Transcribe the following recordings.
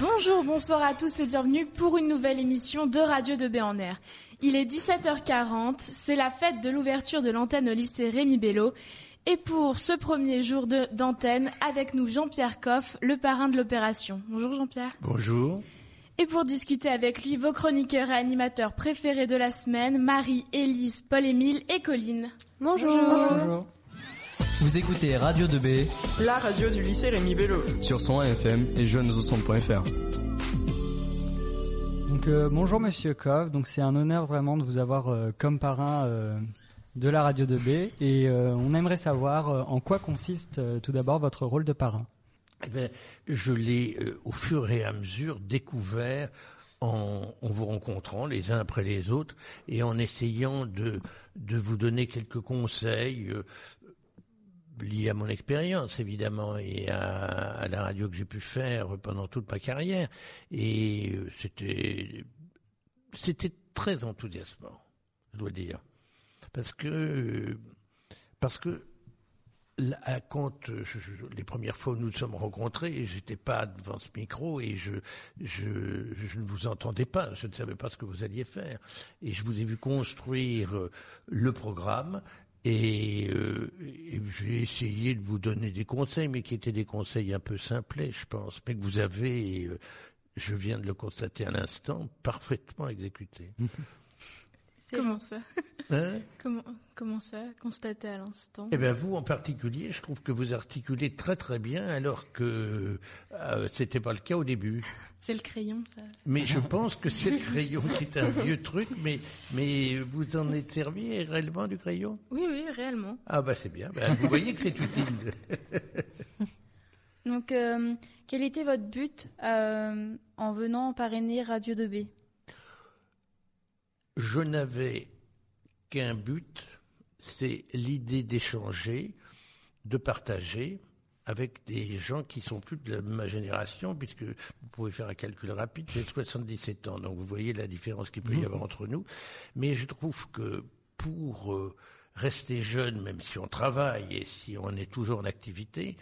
Bonjour, bonsoir à tous et bienvenue pour une nouvelle émission de Radio de B en Air. Il est 17h40, c'est la fête de l'ouverture de l'antenne au lycée Rémi Bello. Et pour ce premier jour d'antenne, avec nous Jean-Pierre Coff, le parrain de l'opération. Bonjour Jean-Pierre. Bonjour. Et pour discuter avec lui, vos chroniqueurs et animateurs préférés de la semaine, Marie, Élise, Paul-Émile et Colline. Bonjour. Bonjour. Vous écoutez Radio 2B, la radio du lycée Rémi Bello, sur son FM et jeunesaucentre.fr. Donc euh, bonjour Monsieur Kov, donc c'est un honneur vraiment de vous avoir euh, comme parrain euh, de la radio 2B et on aimerait savoir en quoi consiste tout d'abord votre rôle de parrain. Eh bien, je l'ai au fur et à mesure découvert en, en, vous rencontrant les uns après les autres et en essayant de, de vous donner quelques conseils, lié à mon expérience évidemment et à, la radio que j'ai pu faire pendant toute ma carrière. Et euh, c'était c'était très enthousiasmant je dois dire. Parce que parce que là, quand les premières fois où nous nous sommes rencontrés, j'étais pas devant ce micro et je, je, je ne vous entendais pas, je ne savais pas ce que vous alliez faire. Et je vous ai vu construire euh, le programme et, euh, j'ai essayé de vous donner des conseils, mais qui étaient des conseils un peu simplets, je pense, mais que vous avez, euh, je viens de le constater à l'instant, parfaitement exécuté. Comment ça hein comment, comment ça Constater à l'instant Eh bien, vous en particulier, je trouve que vous articulez très très bien, alors que euh, c'était pas le cas au début. C'est le crayon, ça. Mais je pense que c'est le crayon qui est un vieux truc, mais mais vous en êtes servi réellement du crayon? Oui, oui, réellement. Ah bah c'est bien. Ben, vous voyez que c'est utile. Donc, euh, quel était votre but euh, en venant parrainer Radio 2B je n'avais qu'un but, c'est l'idée d'échanger, de partager avec des gens qui sont plus de ma génération, puisque vous pouvez faire un calcul rapide, j'ai 77 ans, donc vous voyez la différence qu'il peut y mmh. avoir entre nous. Mais je trouve que pour euh, rester jeune, même si on travaille et si on est toujours en activité,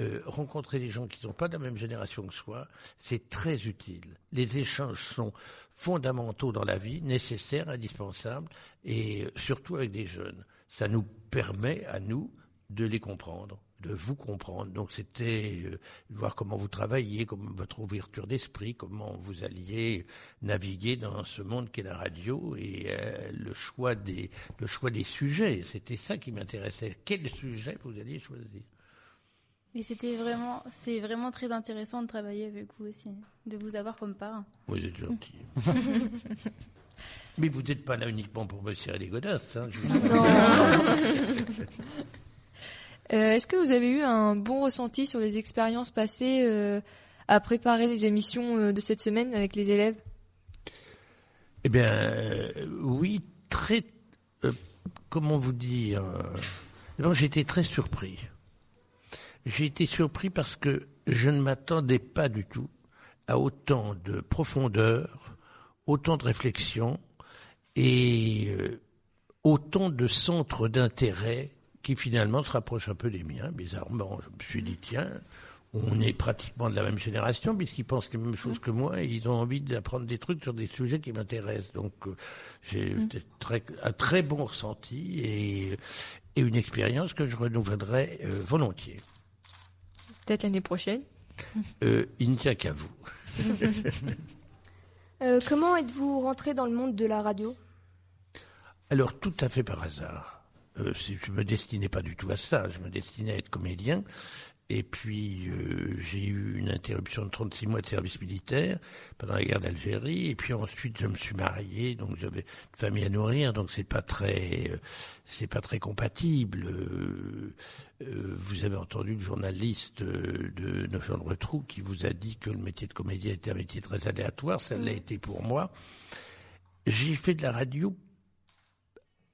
euh, rencontrer des gens qui ne sont pas de la même génération que soi, c'est très utile. Les échanges sont fondamentaux dans la vie, nécessaires, indispensables, et surtout avec des jeunes. Ça nous permet à nous de les comprendre de vous comprendre. Donc c'était euh, voir comment vous travaillez, comment votre ouverture d'esprit, comment vous alliez naviguer dans ce monde qu'est la radio et euh, le choix des le choix des sujets. C'était ça qui m'intéressait. Quel sujet vous alliez choisir? Et c'était vraiment c'est vraiment très intéressant de travailler avec vous aussi, de vous avoir comme parrain. Vous êtes gentil. Mais vous n'êtes pas là uniquement pour me serrer les godasses. Hein, je Euh, est-ce que vous avez eu un bon ressenti sur les expériences passées euh, à préparer les émissions euh, de cette semaine avec les élèves? Eh bien, oui, très. comment vous dire J'ai été très surpris. J'ai été surpris parce que je ne m'attendais pas du tout à autant de profondeur, autant de réflexion et autant de centres d'intérêt qui finalement se rapproche un peu des miens, bizarrement. Je me suis dit, tiens, on est pratiquement de la même génération, puisqu'ils pensent les mêmes choses que moi, et ils ont envie d'apprendre des trucs sur des sujets qui m'intéressent. Donc, euh, j'ai mm. un très bon ressenti et, une expérience que je renouvellerai euh, volontiers. Peut-être l'année prochaine euh, Il ne tient qu'à vous. comment êtes-vous rentré dans le monde de la radio? Alors, tout à fait par hasard. Euh, je me destinais pas du tout à ça. Je me destinais à être comédien. Et puis euh, j'ai eu une interruption de 36 mois de service militaire pendant la guerre d'Algérie. Et puis ensuite je me suis marié, donc j'avais une famille à nourrir, donc c'est pas très, euh, c'est pas très compatible. vous avez entendu le journaliste de Nogent de Retrou qui vous a dit que le métier de comédien était un métier très aléatoire. Ça l'a été pour moi. J'ai fait de la radio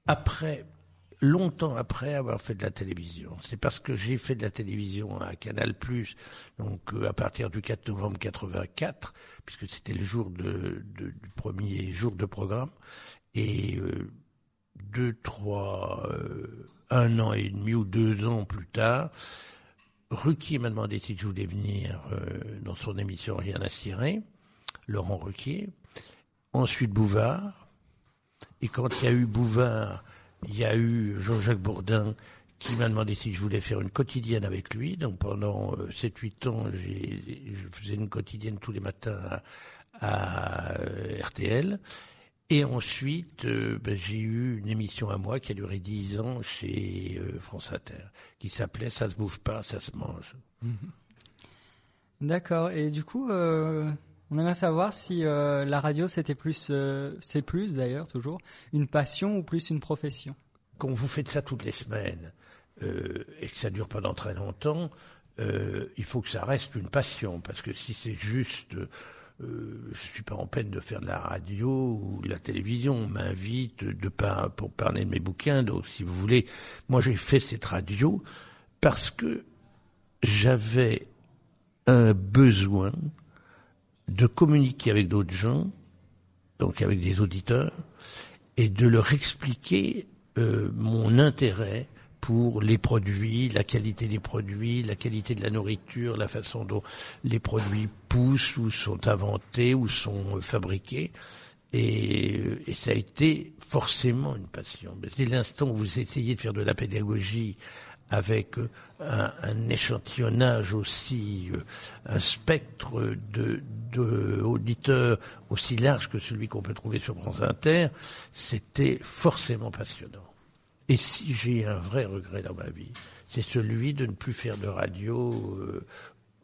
après longtemps après avoir fait de la télévision. C'est parce que j'ai fait de la télévision à Canal+, donc euh, à partir du 4 novembre 84, puisque c'était le jour de, du premier jour de programme, et euh, deux, trois, euh, un an et demi ou deux ans plus tard, Ruquier m'a demandé si je voulais venir euh, dans son émission Rien à cirer, Laurent Ruquier. Ensuite Bouvard. Et quand il y a eu Bouvard, il y a eu Jean-Jacques Bourdin qui m'a demandé si je voulais faire une quotidienne avec lui. Donc pendant euh, 7-8 ans, j'ai, je faisais une quotidienne tous les matins à, euh, RTL. Et ensuite, euh, ben, j'ai eu une émission à moi qui a duré 10 ans chez euh, France Inter, qui s'appelait Ça se bouffe pas, ça se mange. D'accord. Et du coup, euh, on aimerait savoir si euh, la radio c'était plus, euh, c'est plus d'ailleurs toujours une passion ou plus une profession. Quand vous faites ça toutes les semaines euh, et que ça dure pendant très longtemps, euh, il faut que ça reste une passion, parce que si c'est juste, euh, je suis pas en peine de faire de la radio ou de la télévision, on m'invite de par, pour parler de mes bouquins, donc si vous voulez, moi j'ai fait cette radio parce que j'avais un besoin de communiquer avec d'autres gens, donc avec des auditeurs, et de leur expliquer euh, mon intérêt pour les produits, la qualité des produits, la qualité de la nourriture, la façon dont les produits poussent ou sont inventés ou sont fabriqués. Et, euh, et ça a été forcément une passion. Dès l'instant où vous essayez de faire de la pédagogie avec un, un échantillonnage aussi, euh, un spectre de, de auditeurs aussi large que celui qu'on peut trouver sur France Inter, c'était forcément passionnant. Et si j'ai un vrai regret dans ma vie, c'est celui de ne plus faire de radio euh,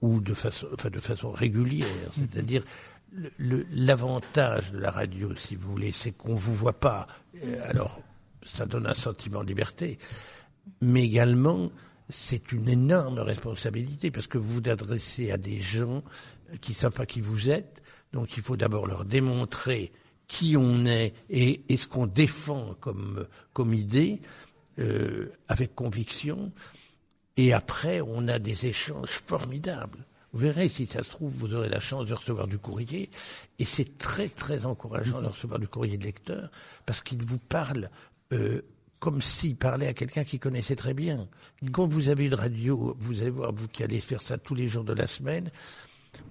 ou de façon, enfin de façon régulière. C'est-à-dire le- le- l'avantage de la radio, si vous voulez, c'est qu'on vous voit pas. Alors, ça donne un sentiment de liberté, mais également c'est une énorme responsabilité parce que vous vous adressez à des gens qui savent pas qui vous êtes, donc il faut d'abord leur démontrer qui on est et, et ce qu'on défend comme comme idée euh, avec conviction. Et après, on a des échanges formidables. Vous verrez, si ça se trouve, vous aurez la chance de recevoir du courrier. Et c'est très, très encourageant de recevoir du courrier de lecteur parce qu'il vous parle euh, comme s'il parlait à quelqu'un qui connaissait très bien. Quand vous avez une radio, vous allez voir, vous qui allez faire ça tous les jours de la semaine,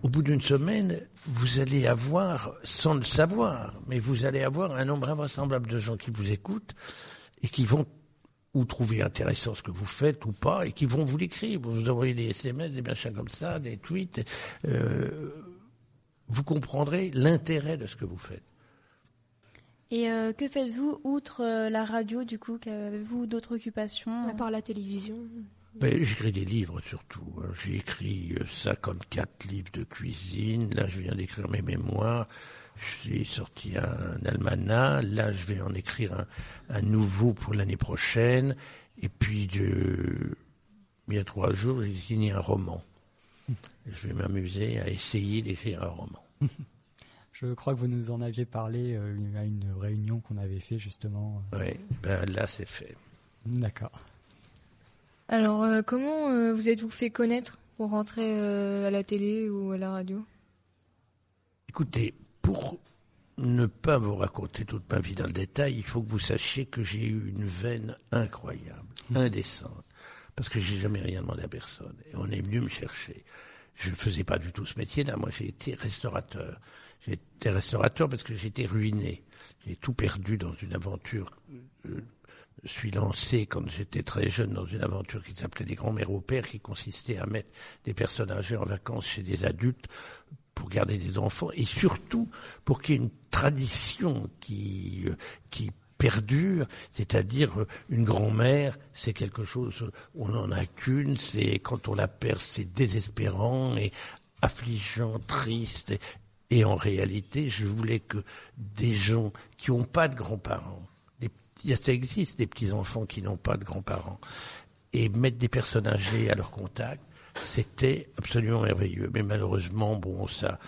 au bout d'une semaine, vous allez avoir, sans le savoir, mais vous allez avoir un nombre invraisemblable de gens qui vous écoutent et qui vont ou trouver intéressant ce que vous faites ou pas, et qui vont vous l'écrire. Vous envoyez des SMS, des machins comme ça, des tweets. euh, vous comprendrez l'intérêt de ce que vous faites. Et euh, que faites-vous outre euh, la radio du coup? Qu'avez-vous d'autres occupations? À part la télévision. Ben, j'écris des livres surtout. hein. J'ai écrit euh, 54 livres de cuisine. Là, je viens d'écrire mes mémoires. J'ai sorti un almanach. Là, je vais en écrire un, un nouveau pour l'année prochaine. Et puis, de, il y a trois jours, j'ai signé un roman. Je vais m'amuser à essayer d'écrire un roman. Je crois que vous nous en aviez parlé euh, à une réunion qu'on avait fait justement. Oui, ben là, c'est fait. D'accord. Alors, euh, comment euh, vous êtes-vous fait connaître pour rentrer euh, à la télé ou à la radio? Écoutez, pour ne pas vous raconter toute ma vie dans le détail, il faut que vous sachiez que j'ai eu une veine incroyable, indécente, parce que j'ai jamais rien demandé à personne. Et on est venu me chercher. Je ne faisais pas du tout ce métier-là. Moi, j'ai été restaurateur. Été restaurateur parce que j'étais ruiné. J'ai tout perdu dans une aventure. euh, je suis lancé quand j'étais très jeune dans une aventure qui s'appelait des grands-mères au père, qui consistait à mettre des personnes âgées en vacances chez des adultes pour garder des enfants et surtout pour qu'il y ait une tradition qui euh, qui perdure, c'est-à-dire euh, une grand-mère, c'est quelque chose, on n'en a qu'une, c'est quand on la perd, c'est désespérant et affligeant, triste. Et, en réalité, je voulais que des gens qui n'ont pas de grands-parents, ça existe des petits-enfants qui n'ont pas de grands-parents, et mettre des personnes âgées à leur contact, c'était absolument merveilleux. Mais malheureusement, bon, ça,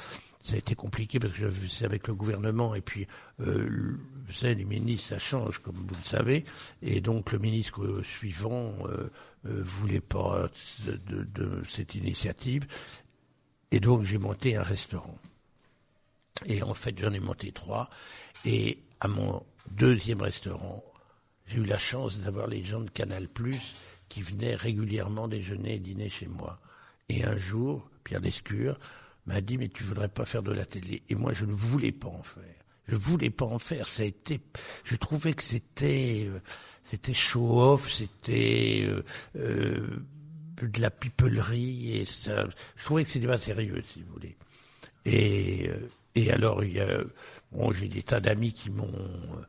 ça a été compliqué parce que c'est avec le gouvernement et puis, euh, vous savez, les ministres, ça change, comme vous le savez, et donc le ministre euh, suivant euh, euh, voulait pas de, de- de cette initiative, et donc j'ai monté un restaurant. Et en fait, j'en ai monté trois. Et à mon deuxième restaurant, j'ai eu la chance d'avoir les gens de Canal Plus qui venait régulièrement déjeuner et dîner chez moi. Et un jour, Pierre Lescure m'a dit mais tu voudrais pas faire de la télé? Et moi je ne voulais pas en faire. Je voulais pas en faire. Ça a été, je trouvais que c'était, euh, c'était show off, c'était euh, euh, de la pipelerie et ça. Je trouvais que c'était pas sérieux, si vous voulez. Et euh, et alors il y a, bon, j'ai des tas d'amis qui m'ont euh,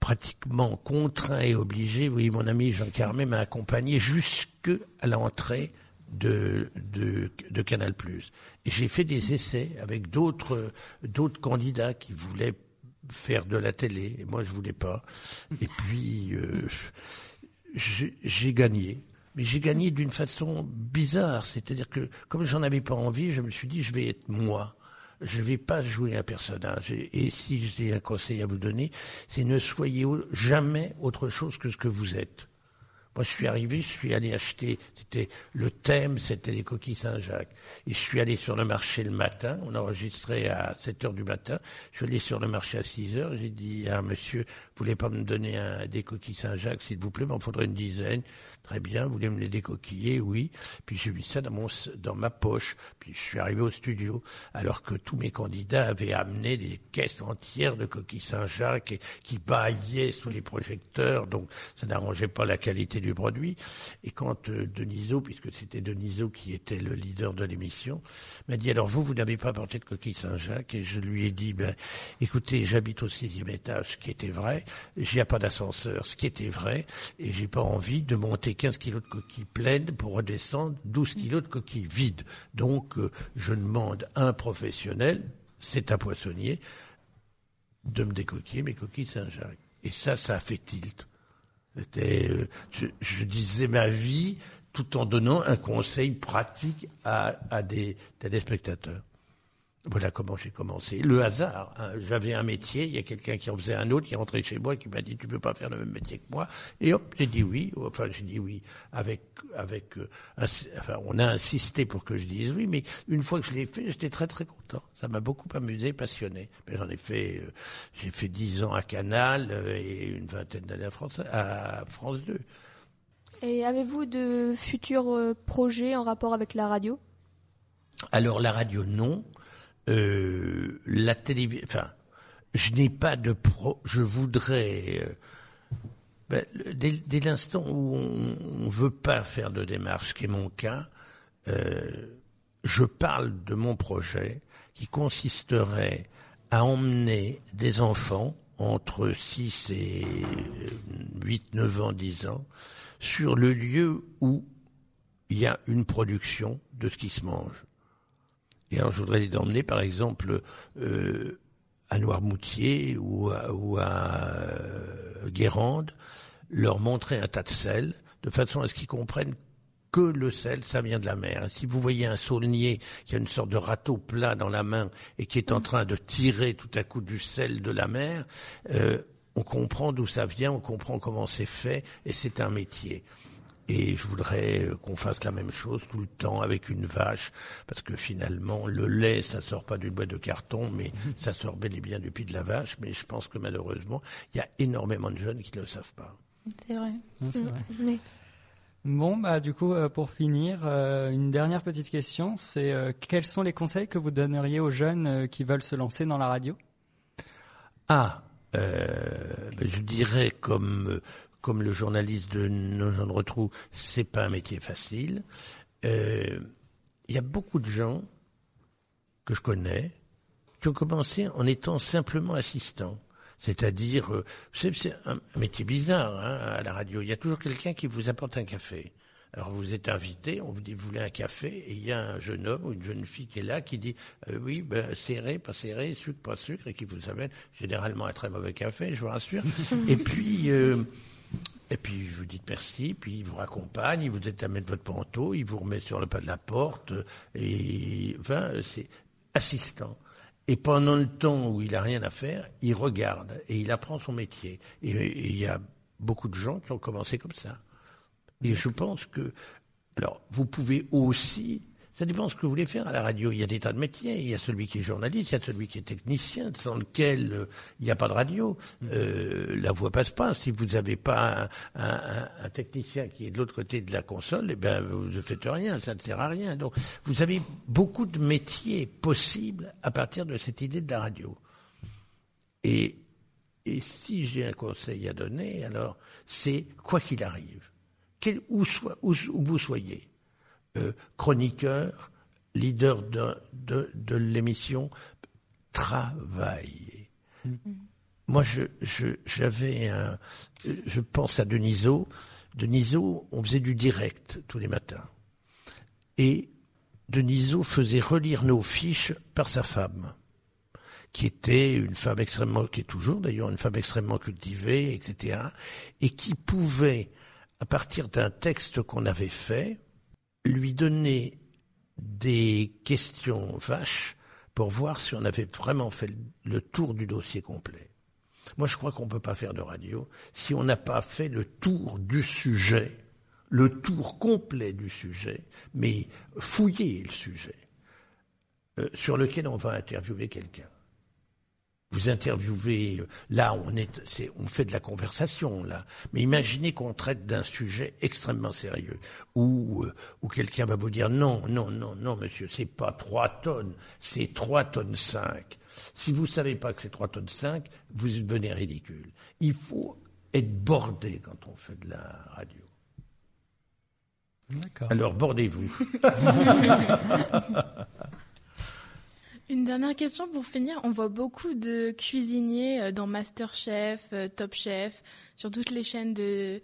pratiquement contraint et obligé. Oui, mon ami Jean Carmet m'a accompagné jusque à l'entrée de, de, de Canal+. Et j'ai fait des essais avec d'autres d'autres candidats qui voulaient faire de la télé, et moi je voulais pas. Et puis euh, j'ai gagné. Mais j'ai gagné d'une façon bizarre, c'est-à-dire que comme j'en avais pas envie, je me suis dit je vais être moi. Je vais pas jouer un personnage. Et, si j'ai un conseil à vous donner, c'est ne soyez jamais autre chose que ce que vous êtes. Moi, je suis arrivé, je suis allé acheter, c'était le thème, c'était les coquilles Saint-Jacques. Et je suis allé sur le marché le matin, on enregistrait à 7 heures du matin. Je suis allé sur le marché à 6 heures, j'ai dit à un monsieur, vous voulez pas me donner des coquilles Saint-Jacques, s'il vous plaît, m'en faudrait une dizaine. Très bien, vous voulez me les décoquiller? Oui. Puis j'ai mis ça dans mon, dans ma poche. Puis je suis arrivé au studio, alors que tous mes candidats avaient amené des caisses entières de coquilles Saint-Jacques qui baillaient sous les projecteurs, donc ça n'arrangeait pas la qualité du produit. Et quand euh, Deniso, puisque c'était Deniso qui était le leader de l'émission, m'a dit alors vous, vous n'avez pas apporté de coquilles Saint-Jacques? Et je lui ai dit ben écoutez, j'habite au sixième étage, ce qui était vrai. N'y a pas d'ascenseur, ce qui était vrai. Et j'ai pas envie de monter 15 kilos de coquilles pleines pour redescendre 12 kilos de coquilles vides. Donc euh, je demande à un professionnel, c'est un poissonnier, de me décoquiller mes coquilles Saint-Jacques. Et ça, ça a fait tilt. C'était, euh, je, disais ma vie tout en donnant un conseil pratique à, à des téléspectateurs. Voilà comment j'ai commencé. Le hasard. hein. J'avais un métier, il y a quelqu'un qui en faisait un autre, qui est rentré chez moi, qui m'a dit tu peux pas faire le même métier que moi. Et hop, j'ai dit oui. Enfin, j'ai dit oui avec avec. euh, enfin, on a insisté pour que je dise oui, mais une fois que je l'ai fait, j'étais très très content. Ça m'a beaucoup amusé, passionné. Mais j'en ai fait, euh, j'ai fait dix ans à Canal euh, et une vingtaine d'années à France à France 2. Et avez-vous de futurs euh, projets en rapport avec la radio? Alors la radio non, Euh, la télévision. Enfin, je n'ai pas de pro. Je voudrais. euh, ben, dès l'instant où on ne veut pas faire de démarche, ce qui est mon cas, euh, je parle de mon projet qui consisterait à emmener des enfants entre 6 et 8, 9 ans, 10 ans, sur le lieu où il y a une production de ce qui se mange. Et alors, je voudrais les emmener, par exemple, euh, à Noirmoutier ou à, euh, Guérande, leur montrer un tas de sel, de façon à ce qu'ils comprennent que le sel, ça vient de la mer. Si vous voyez un saulnier qui a une sorte de râteau plat dans la main et qui est en train de tirer tout à coup du sel de la mer, euh, on comprend d'où ça vient, on comprend comment c'est fait, et c'est un métier. Et je voudrais euh, qu'on fasse la même chose tout le temps avec une vache, parce que finalement, le lait, ça sort pas d'une boîte de carton, mais ça sort bel et bien du pied de la vache. Mais je pense que malheureusement, il y a énormément de jeunes qui ne le savent pas. C'est vrai. Non, c'est vrai. Oui. Bon, bah du coup, euh, pour finir, euh, une dernière petite question, c'est euh, quels sont les conseils que vous donneriez aux jeunes euh, qui veulent se lancer dans la radio? Ah, euh, ben, je dirais comme euh, comme le journaliste de Nos gens de retrou, c'est pas un métier facile. Euh, Il y a beaucoup de gens que je connais qui ont commencé en étant simplement assistants. C'est-à-dire, euh, c'est un métier bizarre hein, à la radio. Il y a toujours quelqu'un qui vous apporte un café. Alors vous êtes invité, on vous dit vous voulez un café, et il y a un jeune homme ou une jeune fille qui est là qui dit euh, oui, ben, serré, pas serré, sucre, pas sucre, et qui vous amène généralement un très mauvais café, je vous rassure. et puis euh, et puis vous dites merci, puis il vous raccompagne, il vous aide à mettre votre manteau, il vous remet sur le pas de la porte, et enfin c'est assistant. Et pendant le temps où il a rien à faire, il regarde et il apprend son métier. Et il y a beaucoup de gens qui ont commencé comme ça. Et je pense que, alors, vous pouvez aussi, Ça dépend ce que vous voulez faire à la radio. Il y a des tas de métiers. Il y a celui qui est journaliste, il y a celui qui est technicien, sans lequel euh, il n'y a pas de radio. Euh, la voix passe pas. Si vous n'avez pas un, un- un technicien qui est de l'autre côté de la console, eh ben vous ne faites rien. Ça ne sert à rien. Donc vous avez beaucoup de métiers possibles à partir de cette idée de la radio. Et, et si j'ai un conseil à donner, alors c'est quoi qu'il arrive, quel, où, soit, où, où vous soyez, euh, chroniqueur, leader de, de, de l'émission, travaillez. Moi, je, je, j'avais un, je pense à Deniso. Deniso, on faisait du direct tous les matins. Et Deniso faisait relire nos fiches par sa femme qui était une femme extrêmement, qui est toujours d'ailleurs une femme extrêmement cultivée, etc., et qui pouvait, à partir d'un texte qu'on avait fait, lui donner des questions vaches pour voir si on avait vraiment fait le tour du dossier complet. Moi, je crois qu'on ne peut pas faire de radio si on n'a pas fait le tour du sujet, le tour complet du sujet, mais fouiller le sujet, euh, sur lequel on va interviewer quelqu'un vous interviewez, euh, là on est, c'est, on fait de la conversation là, mais imaginez qu'on traite d'un sujet extrêmement sérieux où euh, où quelqu'un va vous dire non non non non monsieur c'est pas trois tonnes c'est trois tonnes cinq. Si vous savez pas que c'est trois tonnes cinq, vous devenez ridicule. Il faut être bordé quand on fait de la radio. D'accord. Alors bordez-vous. Une dernière question pour finir. On voit beaucoup de cuisiniers euh, dans Masterchef, euh, Top Chef, sur toutes les chaînes de,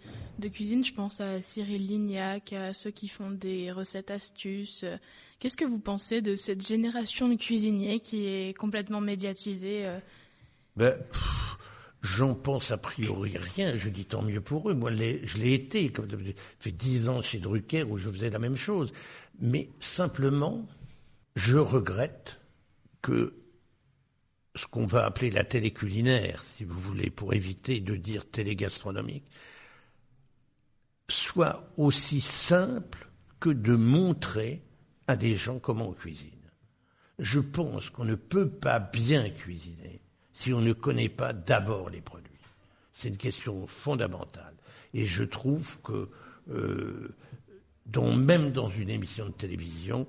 cuisine. Je pense à Cyril Lignac, à ceux qui font des recettes astuces. Qu'est-ce que vous pensez de cette génération de cuisiniers qui est complètement médiatisée euh? Ben, j'en pense a priori rien. Je dis tant mieux pour eux. Moi, je l'ai été. Comme fait dix ans chez Drucker où je faisais la même chose. Mais simplement, je regrette que ce qu'on va appeler la télé culinaire, si vous voulez, pour éviter de dire télé gastronomique, soit aussi simple que de montrer à des gens comment on cuisine. Je pense qu'on ne peut pas bien cuisiner si on ne connaît pas d'abord les produits. C'est une question fondamentale. Et je trouve que, euh, même dans une émission de télévision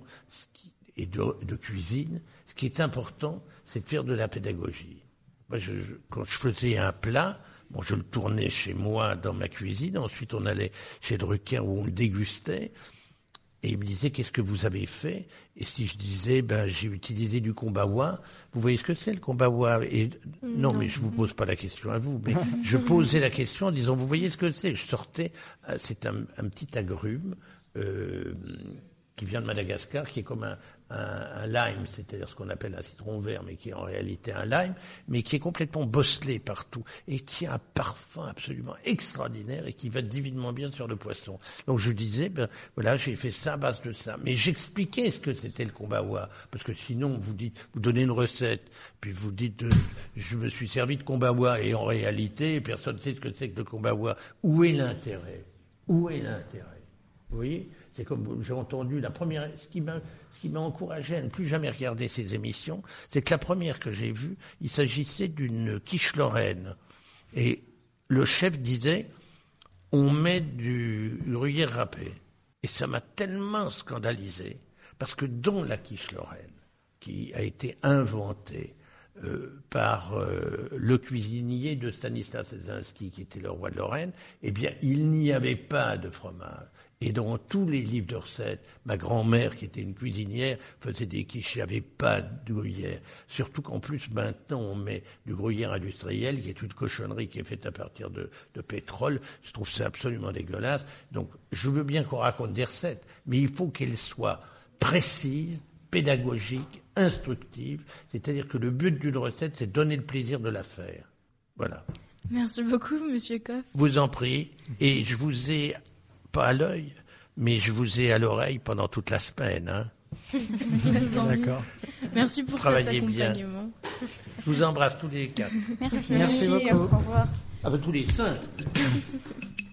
et de, cuisine, qui est important, c'est de faire de la pédagogie. Moi, je, je- quand je faisais un plat, bon, je le tournais chez moi dans ma cuisine, ensuite on allait chez Drucker où on le dégustait, et il me disait qu'est-ce que vous avez fait? Et si je disais ben j'ai utilisé du kombawa, vous voyez ce que c'est le kombawa? Et non, mais je vous pose pas la question à vous, mais je posais la question en disant vous voyez ce que c'est? Je sortais, euh, c'est un, un petit agrume. euh, qui vient de Madagascar, qui est comme un, lime, c'est-à-dire ce qu'on appelle un citron vert, mais qui est en réalité un lime, mais qui est complètement bosselé partout et qui a un parfum absolument extraordinaire et qui va divinement bien sur le poisson. Donc je disais, ben voilà, j'ai fait ça à base de ça, mais j'expliquais ce que c'était le kombawa, parce que sinon vous donnez une recette, puis vous dites, euh, je me suis servi de kombawa et en réalité personne ne sait ce que c'est que le kombawa. Où est l'intérêt? Où est l'intérêt? Vous voyez C'est comme j'ai entendu la première. Ce qui m'a encouragé à ne plus jamais regarder ces émissions, c'est que la première que j'ai vue, il s'agissait d'une quiche lorraine. Et le chef disait on met du gruyère râpé. Et ça m'a tellement scandalisé, parce que dans la quiche lorraine, qui a été inventée euh, par euh, le cuisinier de Stanislas Ezinski, qui était le roi de Lorraine, eh bien, il n'y avait pas de fromage. Et dans tous les livres de recettes, ma grand-mère, qui était une cuisinière, faisait des quiches, il n'y avait pas de gruyère. Surtout qu'en plus, maintenant, on met du gruyère industriel, qui est une cochonnerie qui est faite à partir de, de pétrole. Je trouve ça absolument dégueulasse. Donc, je veux bien qu'on raconte des recettes, mais il faut qu'elles soient précises, pédagogiques, instructives. C'est-à-dire que le but d'une recette, c'est donner le plaisir de la faire. Voilà. Merci beaucoup, Monsieur Koff. Vous en prie. Et je vous ai, pas à l'œil, mais je vous ai à l'oreille pendant toute la semaine. Hein. D'accord. Merci pour Travaillez cet bien. accompagnement. Je vous embrasse tous les quatre. Merci. Merci beaucoup. Au revoir. Avec tous les cinq.